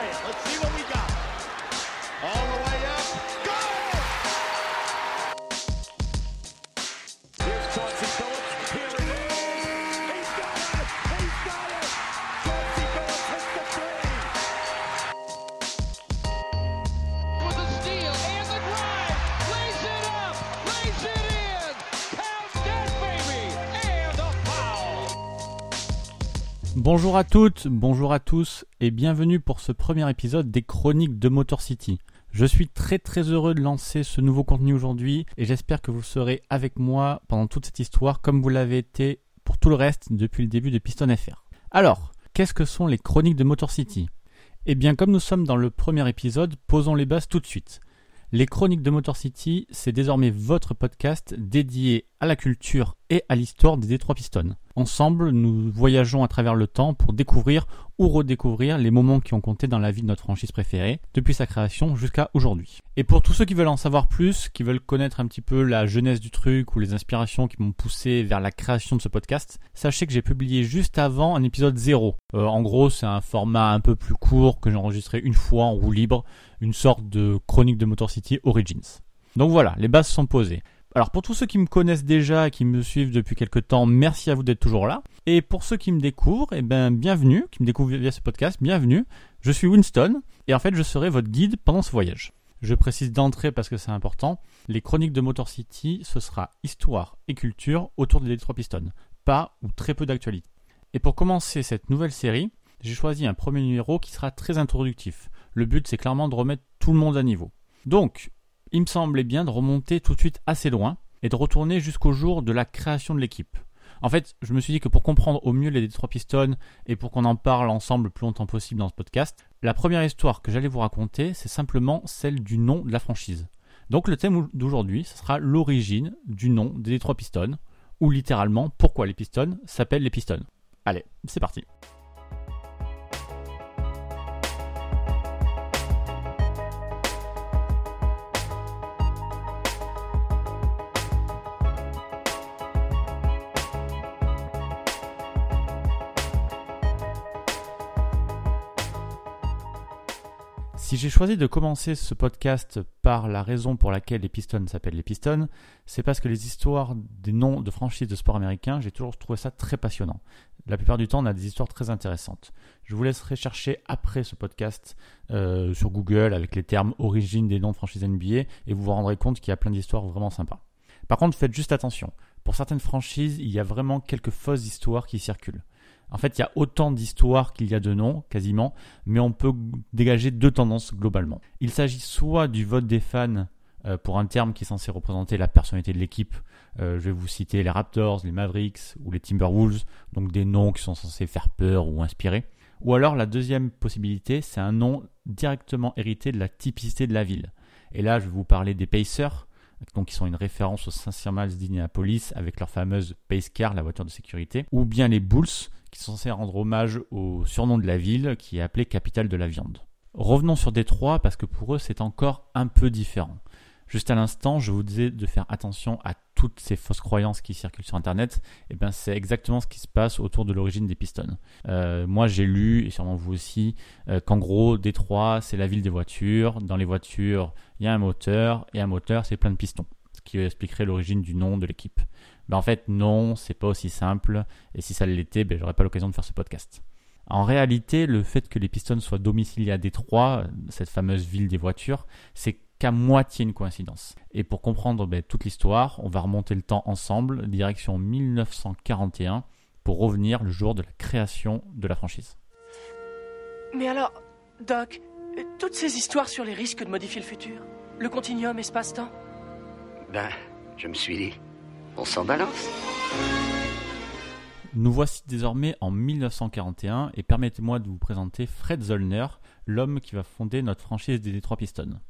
Let's see what Bonjour à toutes, bonjour à tous et bienvenue pour ce premier épisode des Chroniques de Motor City. Je suis très très heureux de lancer ce nouveau contenu aujourd'hui et j'espère que vous serez avec moi pendant toute cette histoire comme vous l'avez été pour tout le reste depuis le début de Piston FR. Alors, qu'est-ce que sont les Chroniques de Motor City? Eh bien comme nous sommes dans le premier épisode, posons les bases tout de suite. Les Chroniques de Motor City, c'est désormais votre podcast dédié à la culture et à l'histoire des Détroits Pistons. Ensemble, nous voyageons à travers le temps pour découvrir ou redécouvrir les moments qui ont compté dans la vie de notre franchise préférée, depuis sa création jusqu'à aujourd'hui. Et pour tous ceux qui veulent en savoir plus, qui veulent connaître un petit peu la genèse du truc ou les inspirations qui m'ont poussé vers la création de ce podcast, sachez que j'ai publié juste avant un épisode 0. Euh, en gros, c'est un format un peu plus court que j'ai enregistré une fois en roue libre, une sorte de chronique de Motor City Origins. Donc voilà, les bases sont posées. Alors pour tous ceux qui me connaissent déjà et qui me suivent depuis quelques temps, merci à vous d'être toujours là. Et pour ceux qui me découvrent, eh ben bienvenue, qui me découvrent via ce podcast, bienvenue. Je suis Winston et en fait je serai votre guide pendant ce voyage. Je précise d'entrée parce que c'est important, les chroniques de Motor City, ce sera histoire et culture autour des Detroit Pistons, pas ou très peu d'actualité. Et pour commencer cette nouvelle série, j'ai choisi un premier numéro qui sera très introductif. Le but c'est clairement de remettre tout le monde à niveau. Donc, il me semblait bien de remonter tout de suite assez loin et de retourner jusqu'au jour de la création de l'équipe. En fait, je me suis dit que pour comprendre au mieux les Detroit Pistons et pour qu'on en parle ensemble le plus longtemps possible dans ce podcast, la première histoire que j'allais vous raconter, c'est simplement celle du nom de la franchise. Donc le thème d'aujourd'hui, ce sera l'origine du nom des Detroit Pistons, ou littéralement pourquoi les Pistons s'appellent les Pistons. Allez, c'est parti. Si j'ai choisi de commencer ce podcast par la raison pour laquelle les Pistons s'appellent les Pistons, c'est parce que les histoires des noms de franchises de sport américains, j'ai toujours trouvé ça très passionnant. La plupart du temps, on a des histoires très intéressantes. Je vous laisserai chercher après ce podcast euh, sur Google avec les termes origine des noms de franchises NBA et vous vous rendrez compte qu'il y a plein d'histoires vraiment sympas. Par contre, faites juste attention. Pour certaines franchises, il y a vraiment quelques fausses histoires qui circulent. En fait, il y a autant d'histoires qu'il y a de noms, quasiment, mais on peut dégager deux tendances globalement. Il s'agit soit du vote des fans euh, pour un terme qui est censé représenter la personnalité de l'équipe. Euh, je vais vous citer les Raptors, les Mavericks ou les Timberwolves, donc des noms qui sont censés faire peur ou inspirer. Ou alors la deuxième possibilité, c'est un nom directement hérité de la typicité de la ville. Et là, je vais vous parler des Pacers, donc qui sont une référence aux Saint Miles avec leur fameuse Pace Car, la voiture de sécurité, ou bien les Bulls, qui sont censés rendre hommage au surnom de la ville qui est appelée capitale de la viande. Revenons sur Détroit parce que pour eux c'est encore un peu différent. Juste à l'instant, je vous disais de faire attention à toutes ces fausses croyances qui circulent sur Internet. Et bien, c'est exactement ce qui se passe autour de l'origine des Pistons. Euh, moi, j'ai lu, et sûrement vous aussi, euh, qu'en gros, Détroit, c'est la ville des voitures. Dans les voitures, il y a un moteur, et un moteur, c'est plein de pistons. Ce qui expliquerait l'origine du nom de l'équipe. Ben, en fait, non, c'est pas aussi simple. Et si ça l'était, ben, j'aurais pas l'occasion de faire ce podcast. En réalité, le fait que les Pistons soient domiciliés à Détroit, cette fameuse ville des voitures, c'est qu'à moitié une coïncidence. Et pour comprendre ben, toute l'histoire, on va remonter le temps ensemble, direction 1941, pour revenir le jour de la création de la franchise. Mais alors, Doc, toutes ces histoires sur les risques de modifier le futur, le continuum espace-temps, Ben, je me suis dit, on s'en balance. Nous voici désormais en 1941 et permettez-moi de vous présenter Fred Zollner, l'homme qui va fonder notre franchise des Détroit Pistons.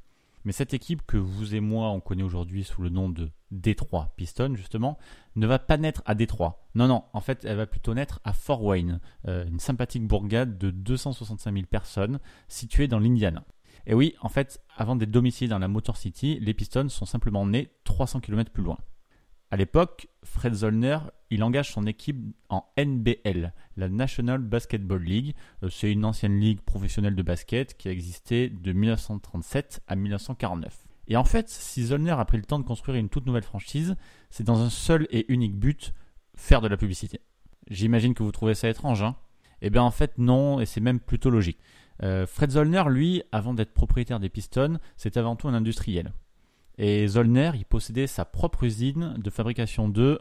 Mais cette équipe que vous et moi on connaît aujourd'hui sous le nom de Détroit Pistons justement, ne va pas naître à Détroit. Non, non, en fait elle va plutôt naître à Fort Wayne, euh, une sympathique bourgade de 265 000 personnes située dans l'Indiana. Et oui, en fait, avant d'être domiciliés dans la Motor City, les Pistons sont simplement nés 300 km plus loin. À l'époque, Fred Zollner il engage son équipe en NBL, la National Basketball League. Euh, C'est une ancienne ligue professionnelle de basket qui a existé de 1937 à 1949. Et en fait, si Zollner a pris le temps de construire une toute nouvelle franchise, c'est dans un seul et unique but, faire de la publicité. J'imagine que vous trouvez ça étrange, hein Eh bien en fait non, et c'est même plutôt logique. Euh, Fred Zollner, lui, avant d'être propriétaire des Pistons, c'est avant tout un industriel. Et Zollner, il possédait sa propre usine de fabrication de,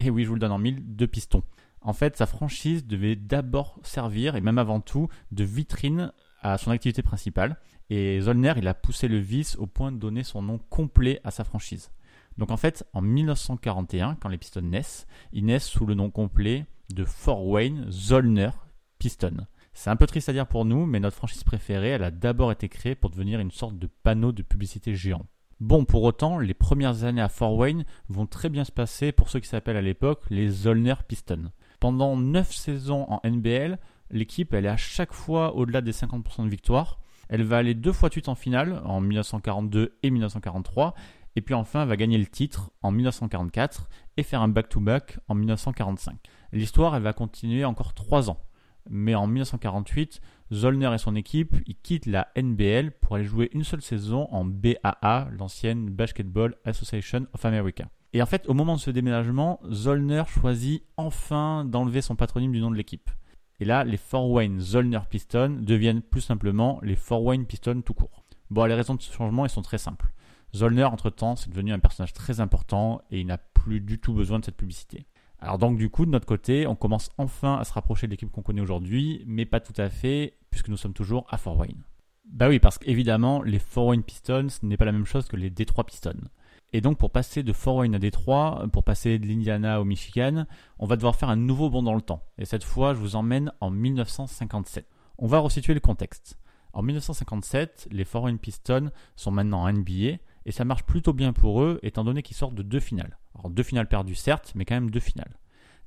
et oui je vous le donne en mille, de pistons. En fait, sa franchise devait d'abord servir, et même avant tout, de vitrine à son activité principale. Et Zollner, il a poussé le vice au point de donner son nom complet à sa franchise. Donc en fait, en 1941, quand les Pistons naissent, ils naissent sous le nom complet de Fort Wayne Zollner Piston. C'est un peu triste à dire pour nous, mais notre franchise préférée, elle a d'abord été créée pour devenir une sorte de panneau de publicité géant. Bon, pour autant, les premières années à Fort Wayne vont très bien se passer pour ceux qui s'appellent à l'époque les Zollner Pistons. Pendant 9 saisons en NBL, l'équipe elle est à chaque fois au-delà des 50% de victoires. Elle va aller deux fois de suite en finale, en 1942 et 1943, et puis enfin va gagner le titre en 1944 et faire un back-to-back en 1945. L'histoire elle va continuer encore 3 ans. Mais en 1948, Zollner et son équipe quittent la NBL pour aller jouer une seule saison en BAA, l'ancienne Basketball Association of America. Et en fait, au moment de ce déménagement, Zollner choisit enfin d'enlever son patronyme du nom de l'équipe. Et là, les Fort Wayne Zollner Pistons deviennent plus simplement les Fort Wayne Pistons tout court. Bon, les raisons de ce changement, elles sont très simples. Zollner, entre-temps, c'est devenu un personnage très important et il n'a plus du tout besoin de cette publicité. Alors donc du coup, de notre côté, on commence enfin à se rapprocher de l'équipe qu'on connaît aujourd'hui, mais pas tout à fait, puisque nous sommes toujours à Fort Wayne. Bah oui, parce qu'évidemment, les Fort Wayne Pistons n'est pas la même chose que les Detroit Pistons. Et donc pour passer de Fort Wayne à Détroit, pour passer de l'Indiana au Michigan, on va devoir faire un nouveau bond dans le temps. Et cette fois, je vous emmène en 1957. On va resituer le contexte. En 1957, les Fort Wayne Pistons sont maintenant en NBA, et ça marche plutôt bien pour eux, étant donné qu'ils sortent de deux finales. Alors deux finales perdues certes, mais quand même deux finales.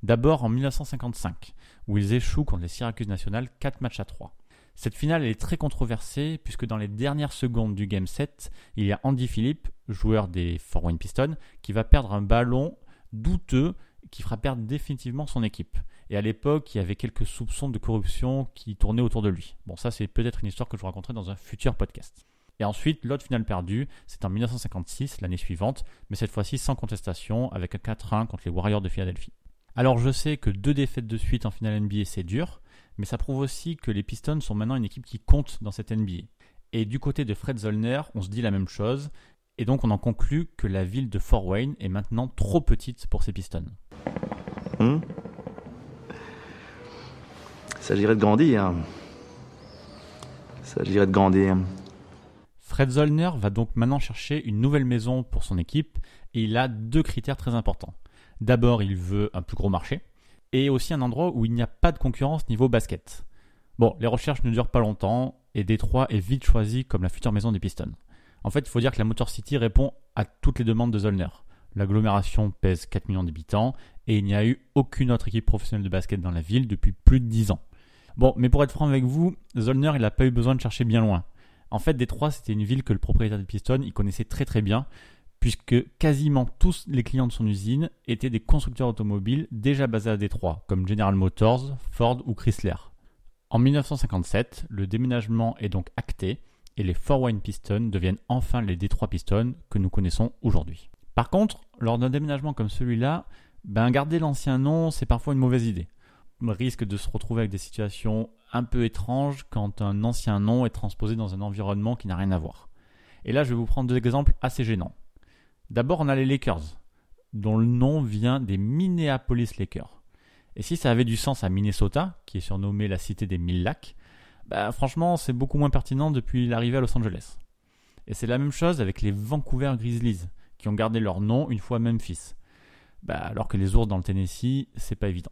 D'abord en 1955, où ils échouent contre les Syracuse Nationals 4 matchs à 3. Cette finale est très controversée puisque dans les dernières secondes du Game 7, il y a Andy Phillip, joueur des Fort Wayne Pistons, qui va perdre un ballon douteux qui fera perdre définitivement son équipe. Et à l'époque, il y avait quelques soupçons de corruption qui tournaient autour de lui. Bon, ça c'est peut-être une histoire que je vous raconterai dans un futur podcast. Et ensuite, l'autre finale perdue, c'est en 1956, l'année suivante, mais cette fois-ci sans contestation, avec un 4-1 contre les Warriors de Philadelphie. Alors je sais que deux défaites de suite en finale NBA c'est dur, mais ça prouve aussi que les Pistons sont maintenant une équipe qui compte dans cette NBA. Et du côté de Fred Zollner, on se dit la même chose, et donc on en conclut que la ville de Fort Wayne est maintenant trop petite pour ces Pistons. Hmm? Il s'agirait de grandir. Il s'agirait de grandir. Fred Zollner va donc maintenant chercher une nouvelle maison pour son équipe, et il a deux critères très importants. D'abord, il veut un plus gros marché, et aussi un endroit où il n'y a pas de concurrence niveau basket. Bon, les recherches ne durent pas longtemps, et Détroit est vite choisi comme la future maison des Pistons. En fait, il faut dire que la Motor City répond à toutes les demandes de Zollner. L'agglomération pèse 4 millions d'habitants, et il n'y a eu aucune autre équipe professionnelle de basket dans la ville depuis plus de 10 ans. Bon, mais pour être franc avec vous, Zollner, il n'a pas eu besoin de chercher bien loin. En fait, Détroit, c'était une ville que le propriétaire des Pistons, il connaissait très très bien, puisque quasiment tous les clients de son usine étaient des constructeurs automobiles déjà basés à Détroit, comme General Motors, Ford ou Chrysler. En 1957, le déménagement est donc acté et les Fort Wayne Pistons deviennent enfin les Détroit Pistons que nous connaissons aujourd'hui. Par contre, lors d'un déménagement comme celui-là, ben garder l'ancien nom, c'est parfois une mauvaise idée. On risque de se retrouver avec des situations un peu étranges quand un ancien nom est transposé dans un environnement qui n'a rien à voir. Et là, je vais vous prendre deux exemples assez gênants. D'abord, on a les Lakers, dont le nom vient des Minneapolis Lakers. Et si ça avait du sens à Minnesota, qui est surnommée la cité des mille lacs, bah franchement, c'est beaucoup moins pertinent depuis l'arrivée à Los Angeles. Et c'est la même chose avec les Vancouver Grizzlies, qui ont gardé leur nom une fois Memphis. Bah, alors que les ours dans le Tennessee, c'est pas évident.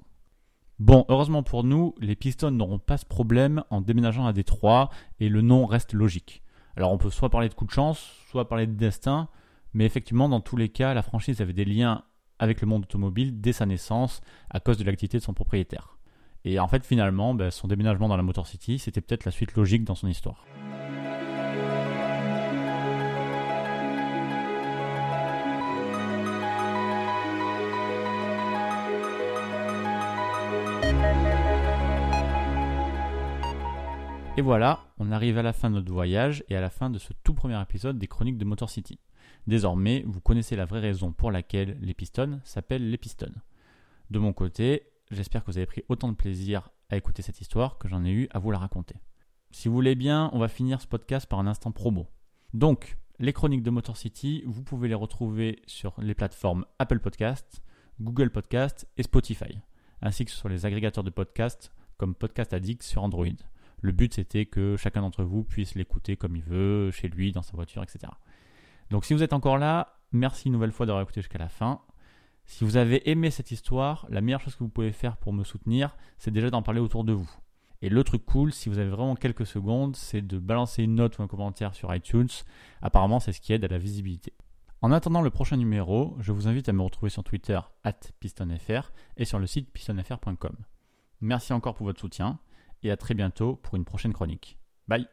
Bon, heureusement pour nous, les Pistons n'auront pas ce problème en déménageant à Détroit et le nom reste logique. Alors on peut soit parler de coup de chance, soit parler de destin, mais effectivement, dans tous les cas, la franchise avait des liens avec le monde automobile dès sa naissance à cause de l'activité de son propriétaire. Et en fait, finalement, ben, son déménagement dans la Motor City, c'était peut-être la suite logique dans son histoire. Et voilà, on arrive à la fin de notre voyage et à la fin de ce tout premier épisode des chroniques de Motor City. Désormais, vous connaissez la vraie raison pour laquelle les pistons s'appellent les pistons. De mon côté, j'espère que vous avez pris autant de plaisir à écouter cette histoire que j'en ai eu à vous la raconter. Si vous voulez bien, on va finir ce podcast par un instant promo. Donc, les chroniques de Motor City, vous pouvez les retrouver sur les plateformes Apple Podcast, Google Podcast et Spotify, ainsi que sur les agrégateurs de podcasts comme Podcast Addict sur Android. Le but c'était que chacun d'entre vous puisse l'écouter comme il veut, chez lui, dans sa voiture, etc. Donc si vous êtes encore là, merci une nouvelle fois d'avoir écouté jusqu'à la fin. Si vous avez aimé cette histoire, la meilleure chose que vous pouvez faire pour me soutenir, c'est déjà d'en parler autour de vous. Et le truc cool, si vous avez vraiment quelques secondes, c'est de balancer une note ou un commentaire sur iTunes. Apparemment, c'est ce qui aide à la visibilité. En attendant le prochain numéro, je vous invite à me retrouver sur Twitter pistonfr et sur le site pistonfr.com. Merci encore pour votre soutien et à très bientôt pour une prochaine chronique. Bye